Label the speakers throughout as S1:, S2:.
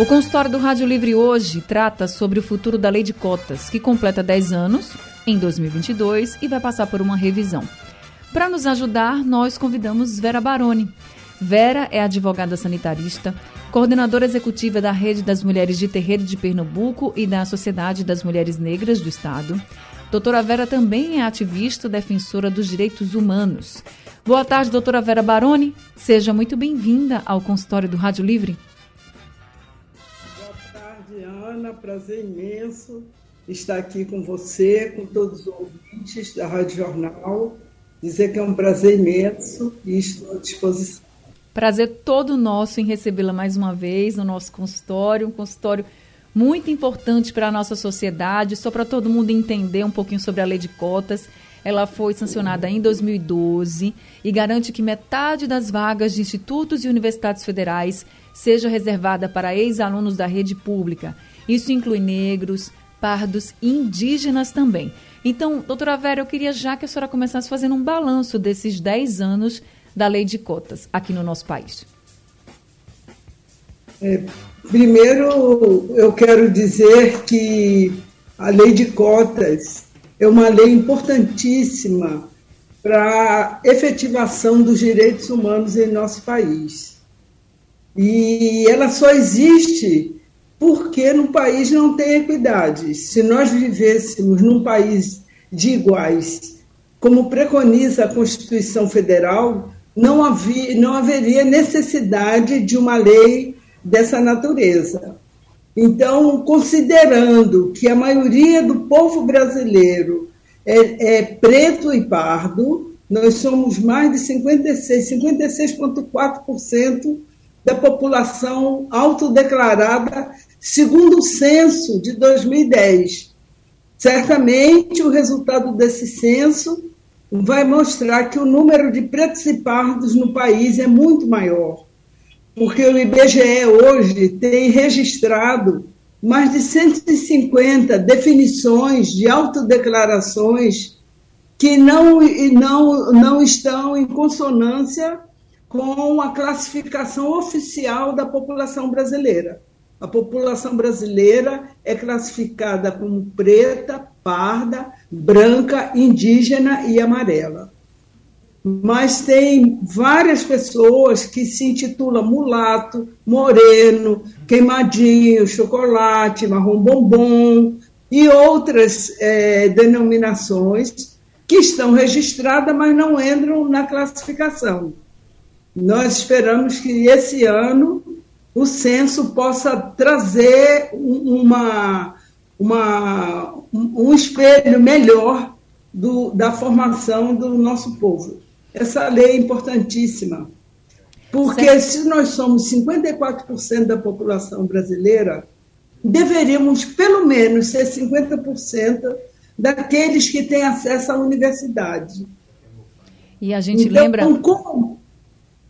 S1: O consultório do Rádio Livre hoje trata sobre o futuro da lei de cotas, que completa 10 anos em 2022 e vai passar por uma revisão. Para nos ajudar, nós convidamos Vera Baroni. Vera é advogada sanitarista, coordenadora executiva da Rede das Mulheres de Terreiro de Pernambuco e da Sociedade das Mulheres Negras do Estado. Doutora Vera também é ativista defensora dos direitos humanos. Boa tarde, doutora Vera Baroni. Seja muito bem-vinda ao consultório do Rádio Livre.
S2: Tarde, Ana. Prazer imenso estar aqui com você, com todos os ouvintes da Rádio Jornal. Dizer que é um prazer imenso e estou à disposição.
S1: Prazer todo nosso em recebê-la mais uma vez no nosso consultório, um consultório muito importante para a nossa sociedade, só para todo mundo entender um pouquinho sobre a lei de cotas. Ela foi sancionada em 2012 e garante que metade das vagas de institutos e universidades federais seja reservada para ex-alunos da rede pública. Isso inclui negros, pardos e indígenas também. Então, doutora Vera, eu queria já que a senhora começasse fazendo um balanço desses 10 anos da lei de cotas aqui no nosso país.
S2: É, primeiro, eu quero dizer que a lei de cotas é uma lei importantíssima para a efetivação dos direitos humanos em nosso país. E ela só existe porque no país não tem equidade. Se nós vivêssemos num país de iguais, como preconiza a Constituição Federal, não, havia, não haveria necessidade de uma lei dessa natureza. Então, considerando que a maioria do povo brasileiro é, é preto e pardo, nós somos mais de 56, 56,4% da população autodeclarada, segundo o censo de 2010. Certamente, o resultado desse censo vai mostrar que o número de pretos e pardos no país é muito maior, porque o IBGE hoje tem registrado mais de 150 definições de autodeclarações que não, não, não estão em consonância com a classificação oficial da população brasileira. A população brasileira é classificada como preta, parda, branca, indígena e amarela. Mas tem várias pessoas que se intitulam mulato, moreno, queimadinho, chocolate, marrom bombom e outras é, denominações que estão registradas, mas não entram na classificação. Nós esperamos que esse ano o censo possa trazer uma, uma, um espelho melhor do, da formação do nosso povo. Essa lei é importantíssima, porque certo. se nós somos 54% da população brasileira, deveríamos pelo menos ser 50% daqueles que têm acesso à universidade.
S1: E a gente então, lembra.
S2: Como,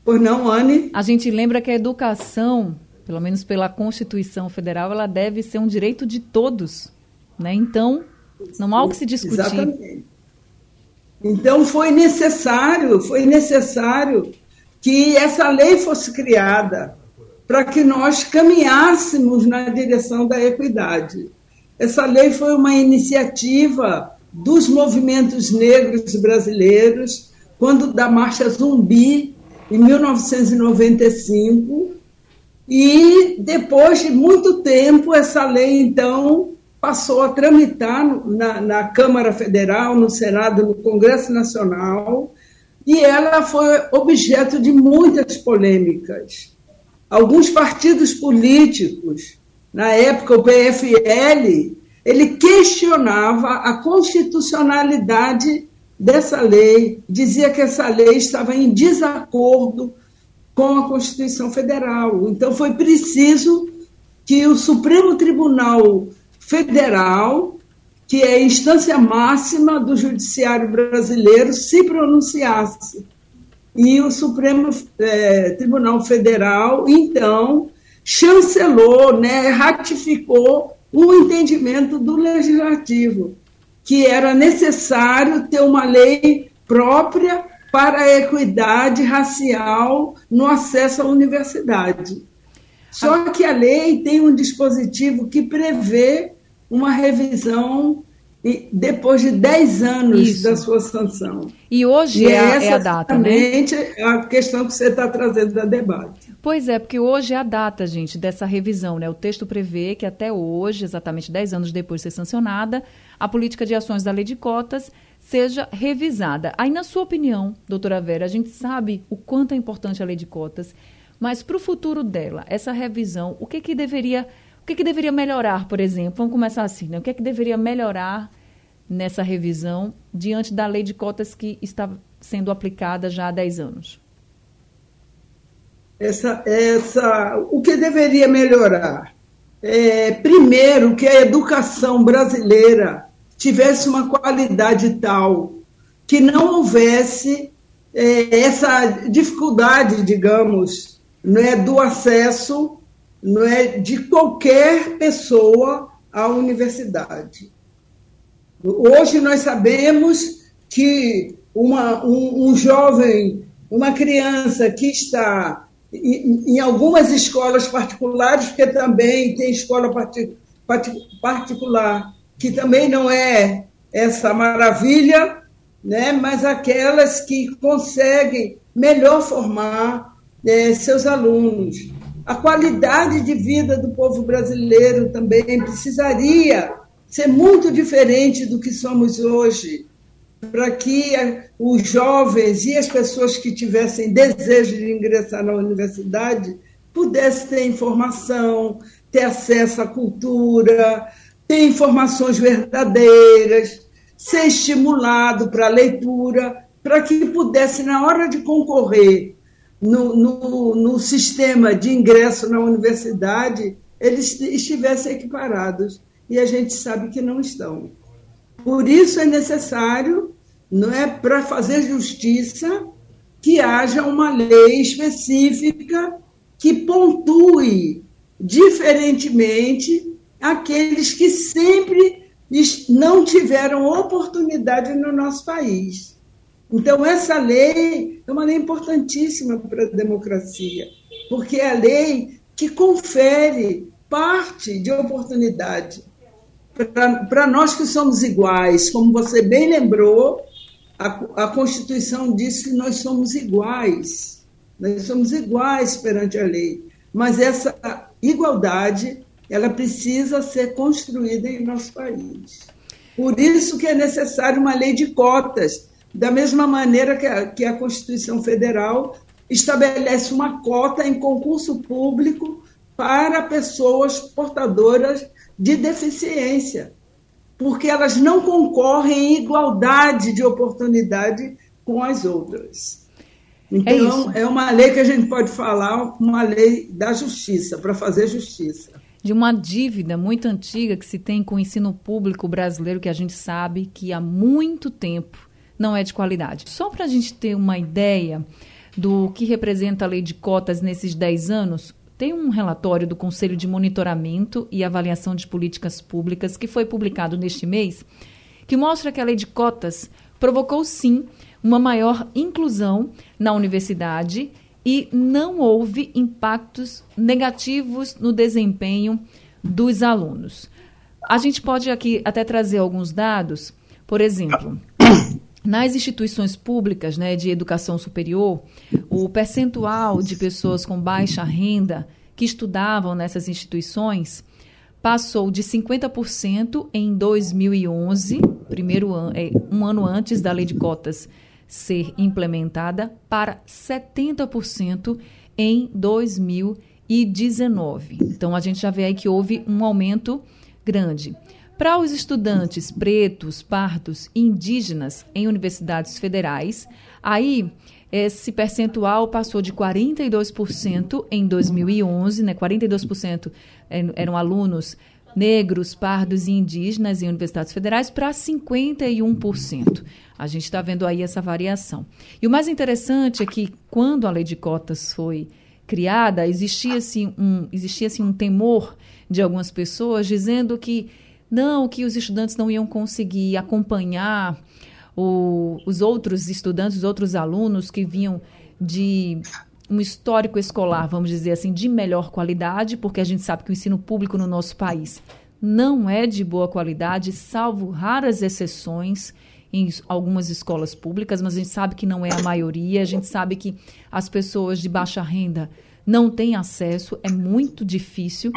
S2: Pois não, Anne?
S1: A gente lembra que a educação, pelo menos pela Constituição Federal, ela deve ser um direito de todos. Né? Então, não há o que se discutir.
S2: Exatamente. Então foi necessário, foi necessário que essa lei fosse criada para que nós caminhássemos na direção da equidade. Essa lei foi uma iniciativa dos movimentos negros brasileiros, quando da Marcha Zumbi, em 1995, e depois de muito tempo, essa lei, então, passou a tramitar na, na Câmara Federal, no Senado, no Congresso Nacional, e ela foi objeto de muitas polêmicas. Alguns partidos políticos, na época o PFL, ele questionava a constitucionalidade dessa lei, dizia que essa lei estava em desacordo com a Constituição Federal. Então, foi preciso que o Supremo Tribunal Federal, que é a instância máxima do judiciário brasileiro, se pronunciasse. E o Supremo é, Tribunal Federal, então, chancelou, né, ratificou o entendimento do legislativo, que era necessário ter uma lei própria para a equidade racial no acesso à universidade. Só que a lei tem um dispositivo que prevê uma revisão depois de 10 anos Isso. da sua sanção.
S1: E hoje e é, a, é a data, né?
S2: a questão que você está trazendo da debate.
S1: Pois é, porque hoje é a data, gente, dessa revisão. Né? O texto prevê que até hoje, exatamente 10 anos depois de ser sancionada, a política de ações da lei de cotas seja revisada. Aí, na sua opinião, doutora Vera, a gente sabe o quanto é importante a lei de cotas, mas para o futuro dela, essa revisão, o que, que deveria que, que deveria melhorar, por exemplo? Vamos começar assim, né? O que, que deveria melhorar nessa revisão diante da lei de cotas que está sendo aplicada já há 10 anos?
S2: Essa, essa, o que deveria melhorar? É, primeiro, que a educação brasileira tivesse uma qualidade tal que não houvesse é, essa dificuldade, digamos, não é, do acesso não é, de qualquer pessoa à universidade. Hoje nós sabemos que uma, um, um jovem, uma criança que está em, em, algumas escolas particulares, porque também tem escola partic, particular, que também não é essa maravilha, né, mas aquelas que conseguem melhor formar é, seus alunos. A qualidade de vida do povo brasileiro também precisaria ser muito diferente do que somos hoje, para que os jovens e as pessoas que tivessem desejo de ingressar na universidade pudessem ter informação, ter acesso à cultura, ter informações verdadeiras, ser estimulado para a leitura, para que pudesse, na hora de concorrer no, no, no sistema de ingresso na universidade, eles estivessem equiparados. E a gente sabe que não estão. Por isso é necessário, não é, para fazer justiça, que haja uma lei específica que pontue diferentemente aqueles que sempre não tiveram oportunidade no nosso país. Então, essa lei é uma lei importantíssima para a democracia, porque é a lei que confere parte de oportunidade para nós que somos iguais. Como você bem lembrou, a, a Constituição diz que nós somos iguais, nós somos iguais perante a lei, mas essa igualdade ela precisa ser construída em nosso país. Por isso que é necessário uma lei de cotas da mesma maneira que a, que a Constituição Federal estabelece uma cota em concurso público para pessoas portadoras de deficiência, porque elas não concorrem em igualdade de oportunidade com as outras. Então, é, é uma lei que a gente pode falar, uma lei da justiça, para fazer justiça
S1: de uma dívida muito antiga que se tem com o ensino público brasileiro, que a gente sabe que há muito tempo não é de qualidade. Só para a gente ter uma ideia do que representa a lei de cotas nesses 10 anos, tem um relatório do Conselho de Monitoramento e Avaliação de Políticas Públicas que foi publicado neste mês, que mostra que a lei de cotas provocou sim uma maior inclusão na universidade e não houve impactos negativos no desempenho dos alunos. A gente pode aqui até trazer alguns dados, por exemplo, nas instituições públicas né, de educação superior, o percentual de pessoas com baixa renda que estudavam nessas instituições passou de 50% em 2011, primeiro an é, um ano antes da lei de cotas ser implementada, para 70% em 2019. Então a gente já vê aí que houve um aumento grande. Para os estudantes pretos, pardos e indígenas em universidades federais, aí esse percentual passou de 42% em 2011, né? 42% eram alunos negros, pardos e indígenas em universidades federais para 51%. A gente está vendo aí essa variação. E o mais interessante é que quando a lei de cotas foi criada, existia assim um, existia, um temor de algumas pessoas dizendo que não, que os estudantes não iam conseguir acompanhar o, os outros estudantes, os outros alunos que vinham de um histórico escolar, vamos dizer assim, de melhor qualidade, porque a gente sabe que o ensino público no nosso país não é de boa qualidade, salvo raras exceções em algumas escolas públicas, mas a gente sabe que não é a maioria, a gente sabe que as pessoas de baixa renda não têm acesso, é muito difícil.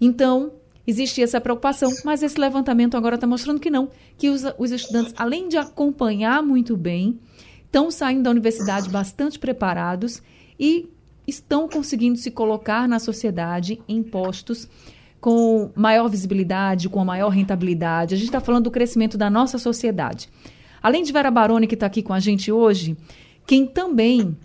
S1: Então, existia essa preocupação, mas esse levantamento agora está mostrando que não, que os, os estudantes, além de acompanhar muito bem, estão saindo da universidade bastante preparados e estão conseguindo se colocar na sociedade em postos com maior visibilidade, com maior rentabilidade. A gente está falando do crescimento da nossa sociedade. Além de Vera Baroni, que está aqui com a gente hoje, quem também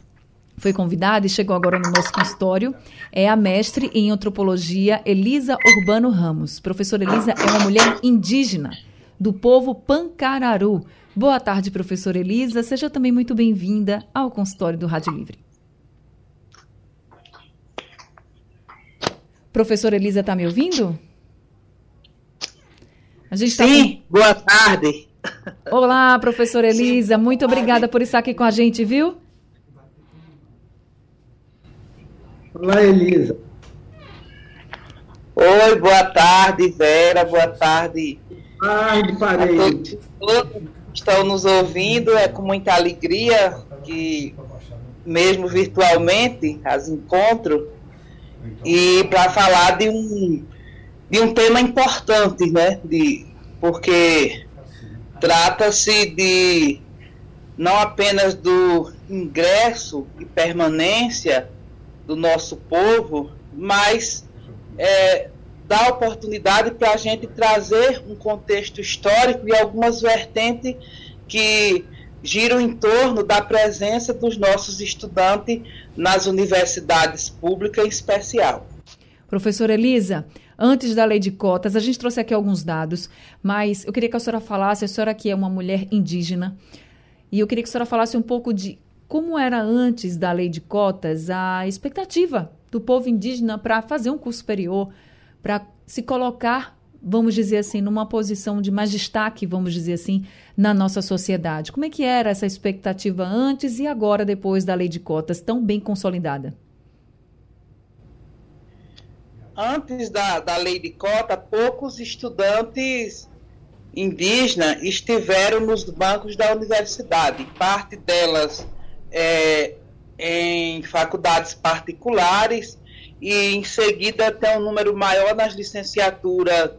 S1: foi convidada e chegou agora no nosso consultório é a mestre em antropologia Elisa Urbano Ramos. Professora Elisa é uma mulher indígena do povo Pancararu. Boa tarde, professora Elisa. Seja também muito bem-vinda ao consultório do Rádio Livre. Professora Elisa, está me ouvindo?
S3: A gente tá Sim, com... boa tarde.
S1: Olá, professora Elisa, muito obrigada por estar aqui com a gente, viu?
S2: Olá, Elisa.
S3: Oi, boa tarde, Vera, boa tarde.
S2: Boa tarde, parente.
S3: Todos que estão nos ouvindo, é com muita alegria que, mesmo virtualmente, as encontro e para falar de um, de um tema importante, né? De, porque trata-se de não apenas do ingresso e permanência do nosso povo, mas é, dá oportunidade para a gente trazer um contexto histórico e algumas vertentes que giram em torno da presença dos nossos estudantes nas universidades públicas em especial.
S1: Professora Elisa, antes da lei de cotas, a gente trouxe aqui alguns dados, mas eu queria que a senhora falasse, a senhora que é uma mulher indígena, e eu queria que a senhora falasse um pouco de como era antes da lei de cotas a expectativa do povo indígena para fazer um curso superior, para se colocar vamos dizer assim, numa posição de mais destaque, vamos dizer assim, na nossa sociedade. Como é que era essa expectativa antes e agora, depois da lei de cotas tão bem consolidada?
S3: Antes da, da lei de cota, poucos estudantes indígenas estiveram nos bancos da universidade. Parte delas é, em faculdades particulares e em seguida tem um número maior nas licenciaturas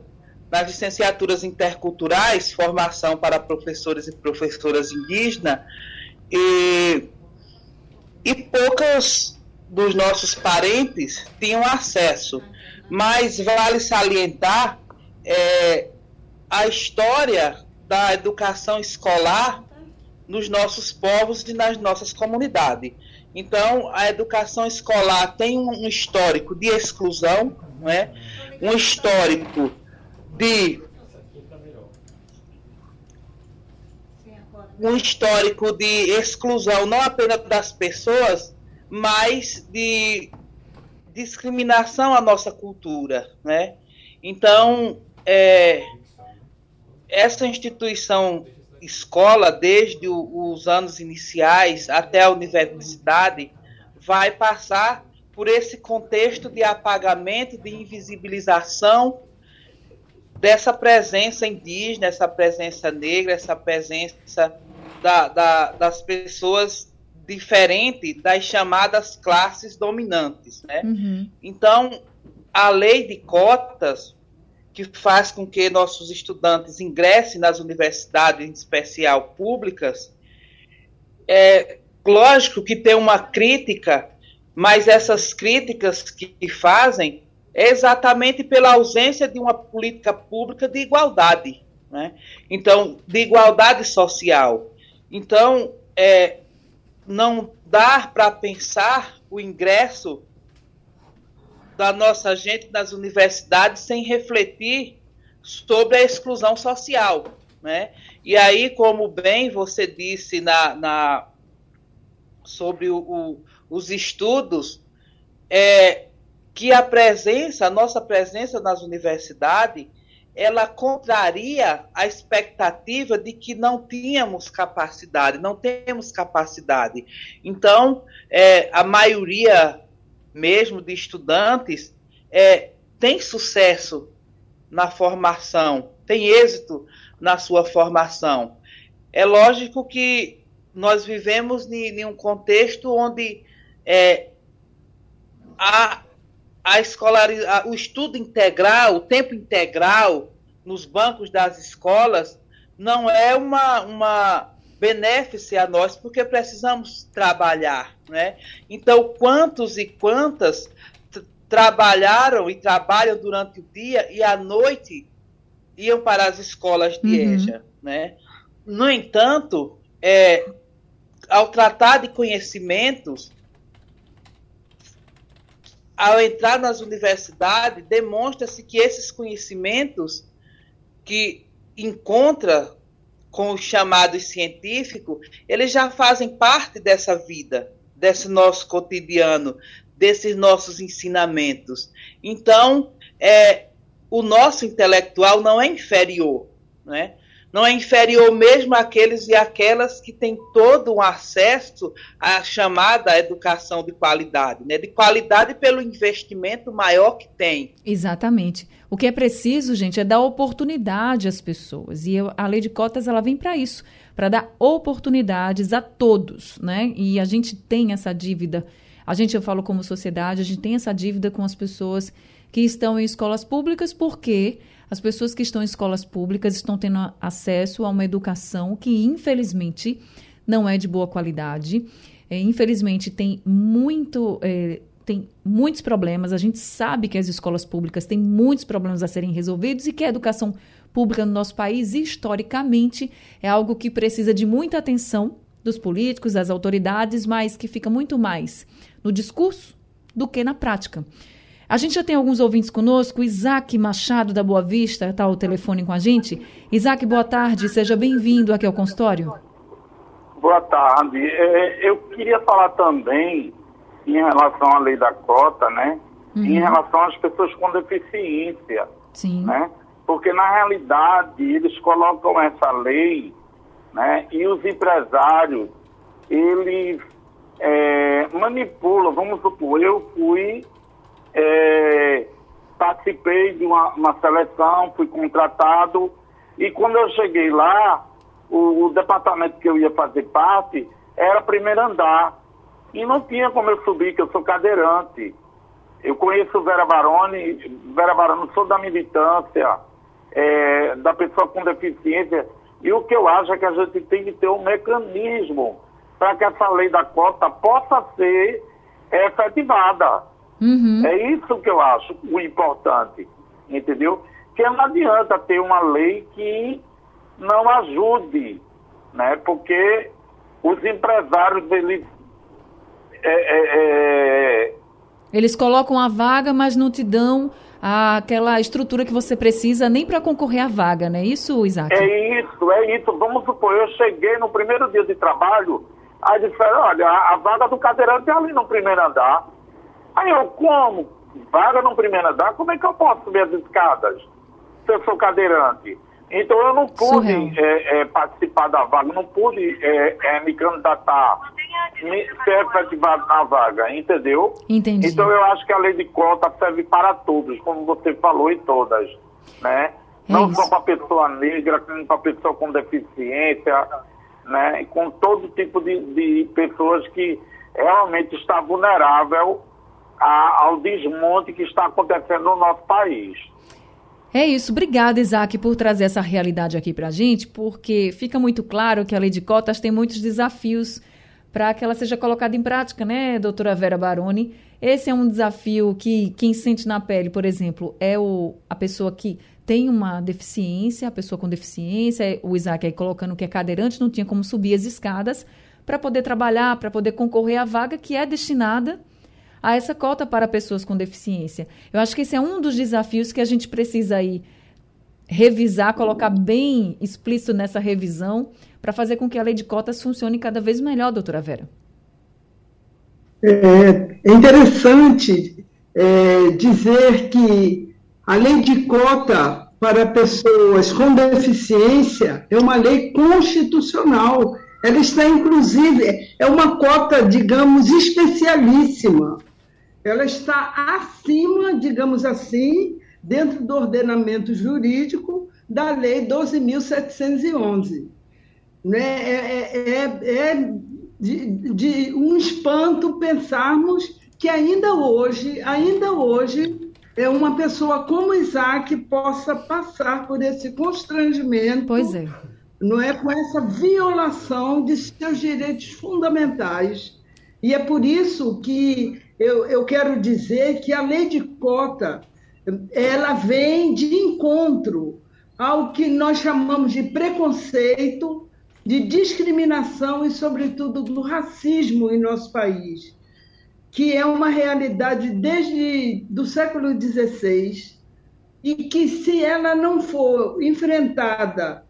S3: nas licenciaturas interculturais, formação para professores e professoras indígenas, e, e poucos dos nossos parentes tinham acesso. Mas vale salientar é, a história da educação escolar nos nossos povos e nas nossas comunidades. Então, a educação escolar tem um histórico de exclusão, não é? um histórico de um histórico de exclusão não apenas das pessoas, mas de discriminação à nossa cultura, né? Então, é, essa instituição escola, desde o, os anos iniciais até a universidade, vai passar por esse contexto de apagamento, de invisibilização dessa presença indígena, essa presença negra, essa presença da, da, das pessoas diferentes das chamadas classes dominantes. Né? Uhum. Então, a lei de cotas, que faz com que nossos estudantes ingressem nas universidades, em especial públicas, é lógico que tem uma crítica, mas essas críticas que fazem exatamente pela ausência de uma política pública de igualdade, né? Então, de igualdade social. Então, é, não dá para pensar o ingresso da nossa gente nas universidades sem refletir sobre a exclusão social, né? E aí, como bem você disse na, na sobre o, o, os estudos, é, que a presença, a nossa presença nas universidades, ela contraria a expectativa de que não tínhamos capacidade, não temos capacidade. Então, é, a maioria mesmo de estudantes é, tem sucesso na formação, tem êxito na sua formação. É lógico que nós vivemos em, um contexto onde é, a, a escolar, o estudo integral, o tempo integral nos bancos das escolas não é uma, uma benéfice a nós, porque precisamos trabalhar. Né? Então, quantos e quantas trabalharam e trabalham durante o dia e à noite iam para as escolas de uhum. EJA. Né? No entanto, é, ao tratar de conhecimentos, ao entrar nas universidades, demonstra-se que esses conhecimentos que encontra com os chamados científicos, eles já fazem parte dessa vida, desse nosso cotidiano, desses nossos ensinamentos. Então, é, o nosso intelectual não é inferior, né? Não é inferior mesmo àqueles e aquelas que têm todo um acesso à chamada educação de qualidade, né? de qualidade pelo investimento maior que tem.
S1: Exatamente. O que é preciso, gente, é dar oportunidade às pessoas. E eu, a lei de cotas ela vem para isso, para dar oportunidades a todos, né? E a gente tem essa dívida. A gente, eu falo como sociedade, a gente tem essa dívida com as pessoas que estão em escolas públicas, porque as pessoas que estão em escolas públicas estão tendo acesso a uma educação que, infelizmente, não é de boa qualidade. É, infelizmente, tem muito. É, tem muitos problemas. A gente sabe que as escolas públicas têm muitos problemas a serem resolvidos e que a educação pública no nosso país, historicamente, é algo que precisa de muita atenção dos políticos, das autoridades, mas que fica muito mais no discurso do que na prática. A gente já tem alguns ouvintes conosco. Isaac Machado, da Boa Vista, está ao telefone com a gente. Isaac, boa tarde. Seja bem-vindo aqui ao consultório.
S4: Boa tarde. É, eu queria falar também em relação à lei da cota, né? Uhum. Em relação às pessoas com deficiência.
S1: Sim.
S4: Né? Porque, na realidade, eles colocam essa lei né? e os empresários, eles é, manipulam. Vamos supor, eu fui é, participei de uma, uma, seleção, fui contratado e quando eu cheguei lá, o, o, departamento que eu ia fazer parte era primeiro andar e não tinha como eu subir, que eu sou cadeirante. Eu conheço Vera Baroni, Vera Baroni, sou da militância, é, da pessoa com deficiência, e o que eu acho é que a gente tem que ter um mecanismo para que essa lei da cota possa ser efetivada. Uhum. É isso que eu acho o importante, entendeu? Que não adianta ter uma lei que não ajude, né? Porque os empresários, eles... É, é, é...
S1: Eles colocam a vaga, mas não te dão aquela estrutura que você precisa nem para concorrer à vaga, não é isso, Isaac?
S4: É isso, é isso. Vamos supor, eu cheguei no primeiro dia de trabalho, aí disseram, olha, a, a vaga do cadeirante é ali no primeiro andar. Aí eu, como? Vaga no primeiro andar, como é que eu posso subir as escadas se eu sou cadeirante? Então eu não pude é, é, participar da vaga, não pude é, é me candidatar, me, ser efetivado na vaga, entendeu?
S1: Entendi.
S4: Então eu acho que a lei de cota serve para todos, como você falou, e todas, né? É não só para pessoa negra, como para pessoa com deficiência, né? Com todo tipo de, de pessoas que realmente está vulnerável a, ao desmonte que está acontecendo no nosso país.
S1: É isso. Obrigada, Isaac, por trazer essa realidade aqui para a gente, porque fica muito claro que a lei de cotas tem muitos desafios para que ela seja colocada em prática, né, doutora Vera Baroni? Esse é um desafio que quem sente na pele, por exemplo, é o, a pessoa que tem uma deficiência, a pessoa com deficiência, o Isaac aí colocando que é cadeirante, não tinha como subir as escadas para poder trabalhar, para poder concorrer à vaga que é destinada a essa cota para pessoas com deficiência. Eu acho que esse é um dos desafios que a gente precisa aí revisar, colocar bem explícito nessa revisão, para fazer com que a lei de cotas funcione cada vez melhor, doutora Vera.
S2: É, é interessante é, dizer que a lei de cota para pessoas com deficiência é uma lei constitucional. Ela está, inclusive, é uma cota, digamos, especialíssima. Ela está acima, digamos assim, dentro do ordenamento jurídico da Lei 12.711. Né? É, é, é, é de, de um espanto pensarmos que ainda hoje, ainda hoje, é uma pessoa como Isaac possa passar por esse constrangimento.
S1: Pois é.
S2: Não é com essa violação de seus direitos fundamentais. E é por isso que eu, eu quero dizer que a lei de cota ela vem de encontro ao que nós chamamos de preconceito, de discriminação e, sobretudo, do racismo em nosso país, que é uma realidade desde do século XVI e que, se ela não for enfrentada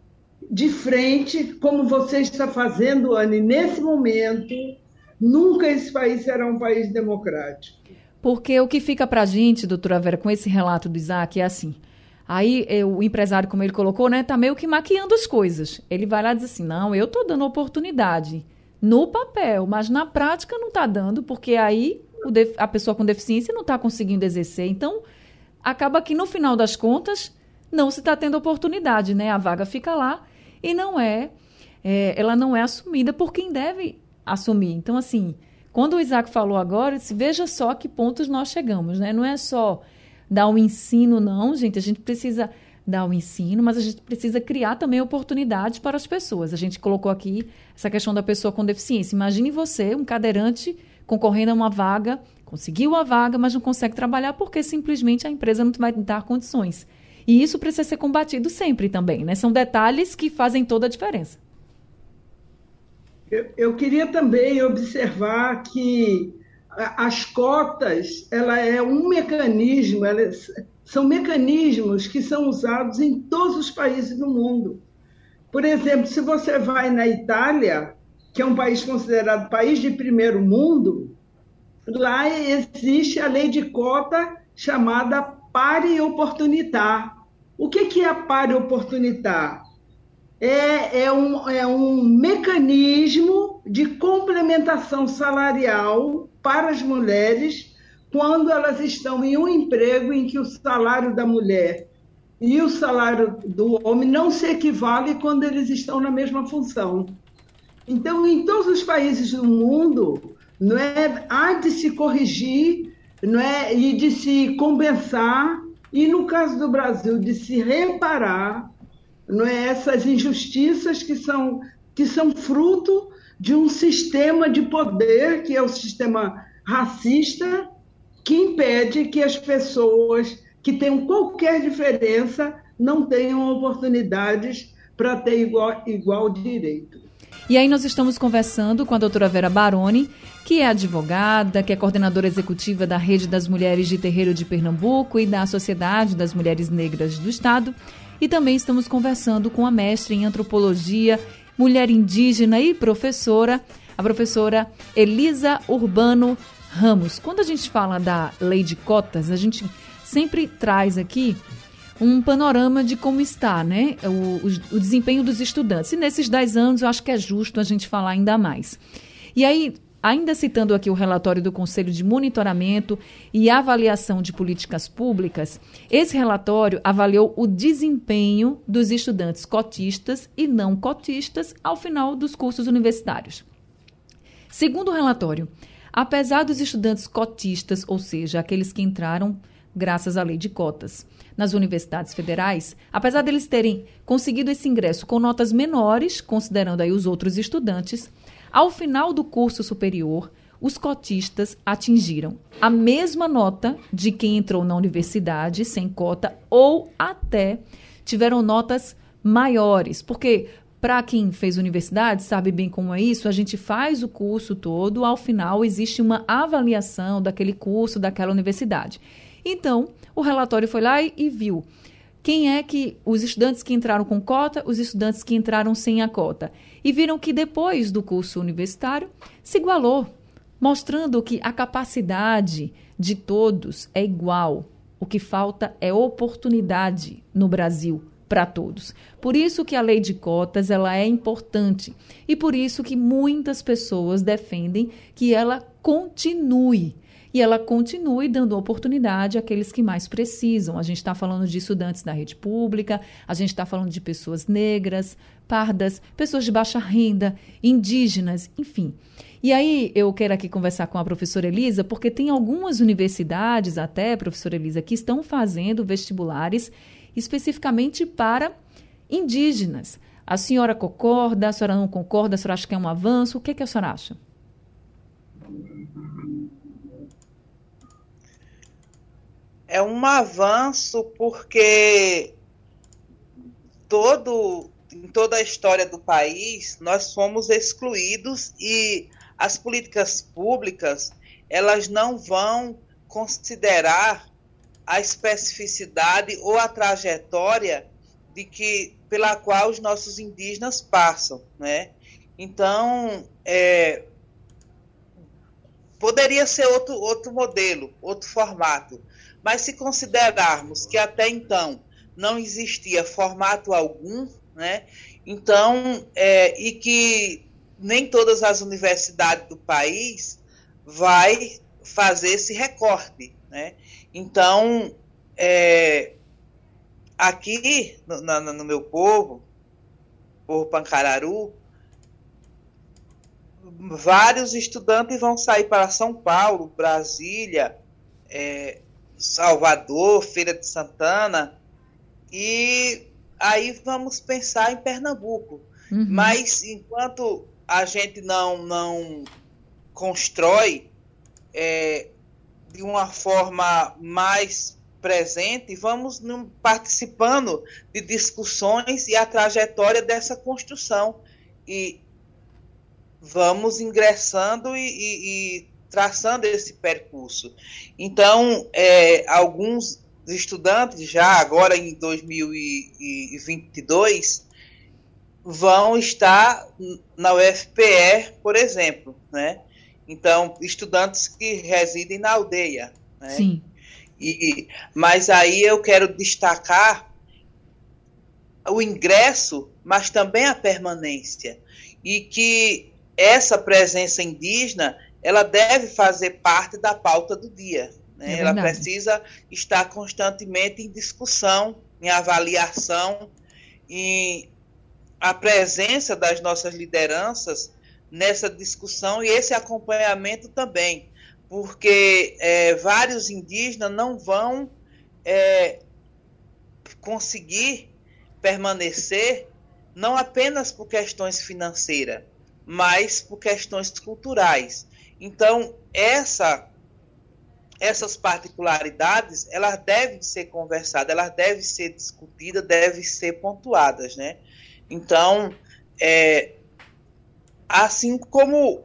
S2: de frente, como você está fazendo, Anne, nesse momento, nunca esse país será um país democrático.
S1: Porque o que fica para a gente, doutora Vera, com esse relato do Isaac é assim. Aí o empresário, como ele colocou, né, tá meio que maquiando as coisas. Ele vai lá e diz assim: não, eu tô dando oportunidade no papel, mas na prática não está dando, porque aí a pessoa com deficiência não está conseguindo exercer. Então, acaba que no final das contas não se está tendo oportunidade, né? A vaga fica lá e não é, é, ela não é assumida por quem deve assumir. Então, assim, quando o Isaac falou agora, se veja só que pontos nós chegamos, né? Não é só dar um ensino, não, gente. A gente precisa dar o um ensino, mas a gente precisa criar também oportunidades para as pessoas. A gente colocou aqui essa questão da pessoa com deficiência. Imagine você, um cadeirante, concorrendo a uma vaga, conseguiu a vaga, mas não consegue trabalhar porque simplesmente a empresa não vai dar condições. E isso precisa ser combatido sempre também, né? São detalhes que fazem toda a diferença.
S2: Eu, eu queria também observar que as cotas ela é um mecanismo, elas são mecanismos que são usados em todos os países do mundo. Por exemplo, se você vai na Itália, que é um país considerado país de primeiro mundo, lá existe a lei de cota chamada pari oportunitar. O que, é a pari oportunitar? É, é, um, é um mecanismo de complementação salarial para as mulheres quando elas estão em um emprego em que o salário da mulher e o salário do homem não se equivalem quando eles estão na mesma função. Então, em todos os países do mundo, não é, há de se corrigir não é, e de se compensar, e no caso do Brasil, de se reparar não é essas injustiças que são que são fruto de um sistema de poder que é o sistema racista que impede que as pessoas que tenham qualquer diferença não tenham oportunidades para ter igual, igual direito.
S1: E aí nós estamos conversando com a doutora Vera Baroni, que é advogada, que é coordenadora executiva da Rede das Mulheres de Terreiro de Pernambuco e da Sociedade das Mulheres Negras do Estado, e também estamos conversando com a mestre em antropologia, mulher indígena e professora, a professora Elisa Urbano Ramos. Quando a gente fala da lei de cotas, a gente sempre traz aqui um panorama de como está né, o, o, o desempenho dos estudantes. E nesses 10 anos eu acho que é justo a gente falar ainda mais. E aí, Ainda citando aqui o relatório do Conselho de Monitoramento e Avaliação de Políticas Públicas, esse relatório avaliou o desempenho dos estudantes cotistas e não cotistas ao final dos cursos universitários. Segundo o relatório, apesar dos estudantes cotistas, ou seja, aqueles que entraram graças à lei de cotas, nas universidades federais, apesar deles terem conseguido esse ingresso com notas menores, considerando aí os outros estudantes, ao final do curso superior, os cotistas atingiram a mesma nota de quem entrou na universidade sem cota ou até tiveram notas maiores, porque Para quem fez universidade, sabe bem como é isso, a gente faz o curso todo, ao final existe uma avaliação daquele curso, daquela universidade. Então, o relatório foi lá e, e viu quem é que os estudantes que entraram com cota, os estudantes que entraram sem a cota. E viram que depois do curso universitário se igualou, mostrando que a capacidade de todos é igual. O que falta é oportunidade no Brasil para todos. Por isso que a lei de cotas ela é importante e por isso que muitas pessoas defendem que ela continue e ela continue dando oportunidade àqueles que mais precisam. A gente está falando de estudantes da rede pública, a gente está falando de pessoas negras, pardas, pessoas de baixa renda, indígenas, enfim. E aí eu quero aqui conversar com a professora Elisa, porque tem algumas universidades, até, professora Elisa, que estão fazendo vestibulares especificamente para indígenas. A senhora concorda, a senhora não concorda, a senhora acha que é um avanço? O que, é que a senhora acha?
S3: É um avanço porque todo, em toda a história do país nós fomos excluídos e as políticas públicas elas não vão considerar a especificidade ou a trajetória de que pela qual os nossos indígenas passam, né? Então, é, poderia ser outro, outro modelo, outro formato, mas se considerarmos que até então não existia formato algum, né? Então, é, e que nem todas as universidades do país vai fazer esse recorte, né? Então, é, aqui no, no, no, meu povo, povo Pancararu, vários estudantes vão sair para São Paulo, Brasília, é, Salvador, Feira de Santana, e aí vamos pensar em Pernambuco. Uhum. Mas enquanto a gente não, não constrói é, de uma forma mais presente, vamos participando de discussões e a trajetória dessa construção. E vamos ingressando e, e, e traçando esse percurso. Então, é, alguns estudantes, já agora em 2022, vão estar na UFPE, por exemplo, né? Então, estudantes que residem na aldeia. Né?
S1: Sim.
S3: E, mas aí eu quero destacar o ingresso, mas também a permanência. E que essa presença indígena ela deve fazer parte da pauta do dia. Né? É ela precisa estar constantemente em discussão, em avaliação, e a presença das nossas lideranças nessa discussão e esse acompanhamento também, porque é, vários indígenas não vão é, conseguir permanecer não apenas por questões financeiras, mas por questões culturais. Então, essa essas particularidades, elas devem ser conversadas, elas devem ser discutidas, devem ser pontuadas, né? Então, é, assim como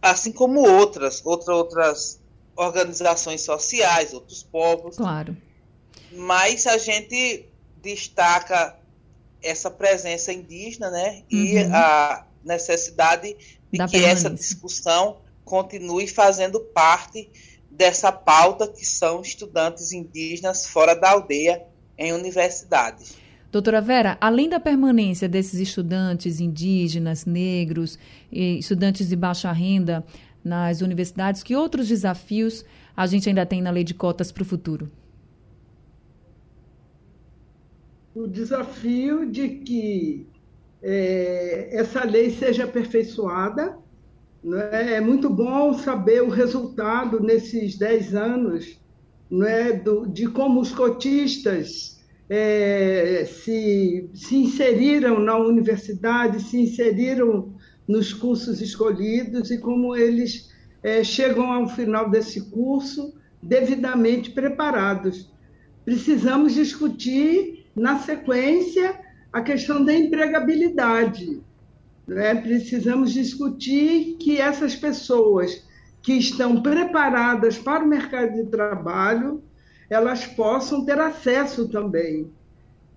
S3: assim como outras, outra, outras organizações sociais, outros povos.
S1: Claro.
S3: Mas a gente destaca essa presença indígena, né? E uhum. a necessidade de da que essa discussão continue fazendo parte dessa pauta que são estudantes indígenas fora da aldeia em universidades.
S1: Doutora Vera, além da permanência desses estudantes indígenas, negros, estudantes de baixa renda nas universidades, que outros desafios a gente ainda tem na lei de cotas para o futuro?
S2: O desafio de que é, essa lei seja aperfeiçoada. Né? É muito bom saber o resultado nesses 10 anos né? Do, de como os cotistas é, se, se inseriram na universidade, se inseriram nos cursos escolhidos e como eles é, chegam ao final desse curso devidamente preparados. Precisamos discutir, na sequência, a questão da empregabilidade. Né? Precisamos discutir que essas pessoas que estão preparadas para o mercado de trabalho, elas possam ter acesso também,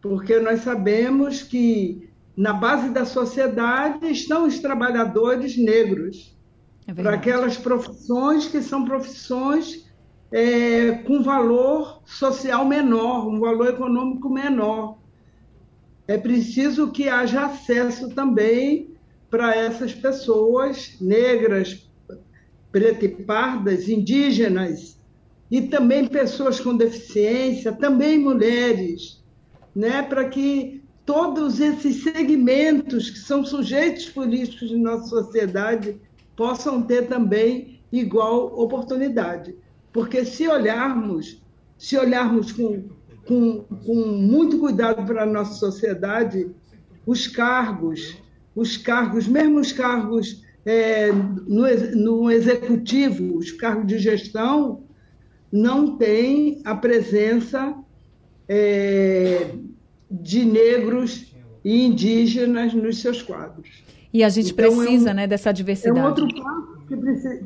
S2: porque nós sabemos que na base da sociedade estão os trabalhadores negros, é para aquelas profissões que são profissões é, com valor social menor, um valor econômico menor. É preciso que haja acesso também para essas pessoas negras, pretas e pardas, indígenas, e também pessoas com deficiência, também mulheres, né, para que todos esses segmentos que são sujeitos políticos de nossa sociedade possam ter também igual oportunidade. Porque se olharmos, se olharmos com, com, com muito cuidado para a nossa sociedade, os cargos, os cargos, mesmo os cargos é, no, no executivo, os cargos de gestão, não têm a presença é, de negros e indígenas nos seus quadros.
S1: E a gente então, precisa é um, né, dessa diversidade. É
S2: um outro passo que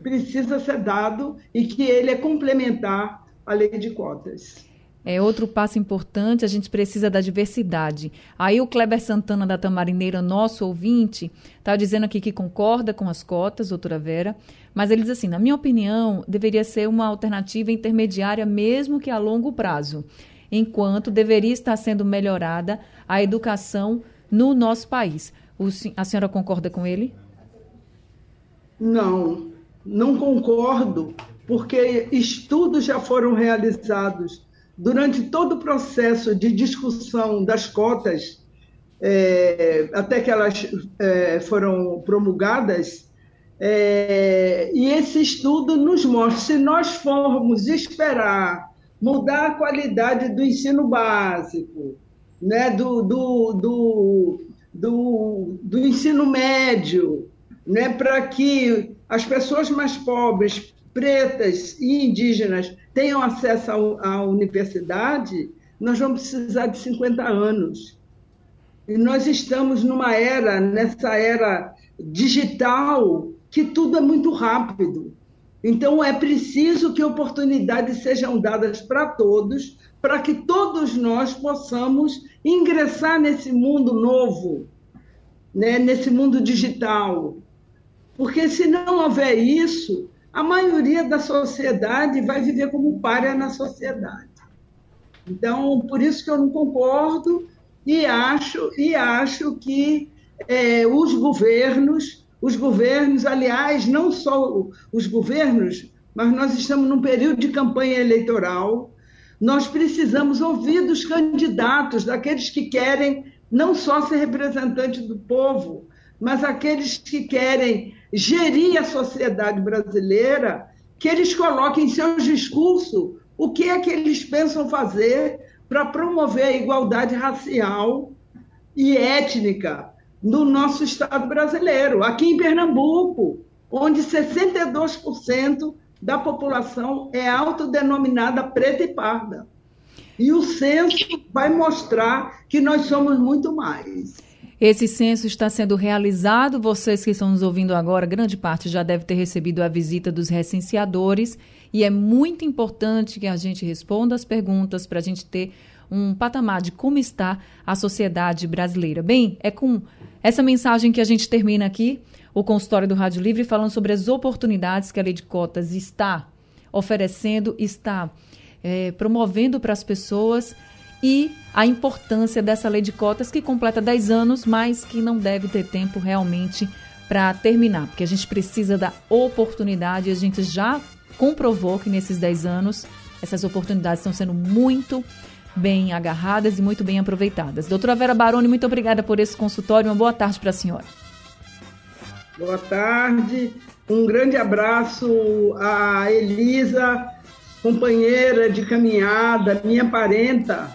S2: precisa ser dado e que ele é complementar à lei de cotas.
S1: É outro passo importante, a gente precisa da diversidade. Aí o Kleber Santana da Tamarineira, nosso ouvinte, está dizendo aqui que concorda com as cotas, doutora Vera, mas ele diz assim, na minha opinião, deveria ser uma alternativa intermediária, mesmo que a longo prazo, enquanto deveria estar sendo melhorada a educação no nosso país. O, a senhora concorda com ele?
S2: Não, não concordo, porque estudos já foram realizados durante todo o processo de discussão das cotas, é, até que elas é, foram promulgadas, é, e esse estudo nos mostra, se nós formos esperar mudar a qualidade do ensino básico, né, do, do, do, do, do ensino médio, né, para que as pessoas mais pobres, pretas e indígenas tenham acesso à universidade, nós vamos precisar de 50 anos. E nós estamos numa era, nessa era digital, que tudo é muito rápido. Então, é preciso que oportunidades sejam dadas para todos, para que todos nós possamos ingressar nesse mundo novo, né? nesse mundo digital. Porque se não houver isso, a maioria da sociedade vai viver como párea na sociedade. Então, por isso que eu não concordo e acho, e acho que é, os governos, os governos, aliás, não só os governos, mas nós estamos num período de campanha eleitoral, nós precisamos ouvir dos candidatos, daqueles que querem não só ser representante do povo, mas aqueles que querem gerir a sociedade brasileira, que eles coloquem em seus discursos o que é que eles pensam fazer para promover a igualdade racial e étnica no nosso Estado brasileiro. Aqui em Pernambuco, onde 62% da população é autodenominada preta e parda. E o censo vai mostrar que nós somos muito mais.
S1: Esse censo está sendo realizado. Vocês que estão nos ouvindo agora, grande parte já deve ter recebido a visita dos recenseadores. E é muito importante que a gente responda as perguntas para a gente ter um patamar de como está a sociedade brasileira. Bem, é com essa mensagem que a gente termina aqui o consultório do Rádio Livre falando sobre as oportunidades que a lei de cotas está oferecendo, está é, promovendo para as pessoas e a importância dessa lei de cotas que completa 10 anos, mas que não deve ter tempo realmente para terminar, porque a gente precisa da oportunidade, a gente já comprovou que nesses 10 anos essas oportunidades estão sendo muito bem agarradas e muito bem aproveitadas. Doutora Vera Baroni, muito obrigada por esse consultório. Uma boa tarde para a senhora.
S2: Boa tarde. Um grande abraço a Elisa, companheira de caminhada, minha parenta,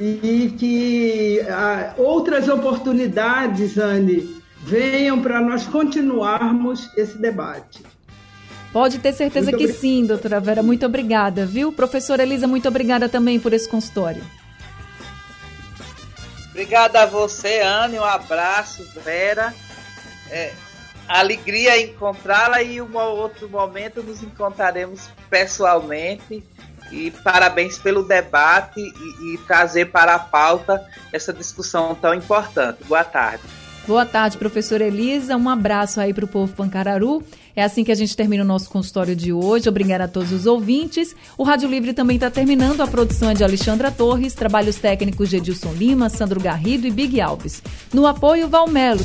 S2: e que ah, outras oportunidades, Anne, venham para nós continuarmos esse debate.
S1: Pode ter certeza muito que sim, doutora Vera. Muito obrigada, viu? Professora Elisa, muito obrigada também por esse consultório.
S3: Obrigada a você, Anne. Um abraço, Vera. É, alegria encontrá-la e um outro momento nos encontraremos pessoalmente. E parabéns pelo debate e, e trazer para a pauta essa discussão tão importante. Boa tarde.
S1: Boa tarde, professora Elisa. Um abraço aí para o povo Pancararu. É assim que a gente termina o nosso consultório de hoje. Obrigada a todos os ouvintes. O Rádio Livre também está terminando. A produção é de Alexandra Torres, trabalhos técnicos de Edilson Lima, Sandro Garrido e Big Alves. No apoio, Valmelo.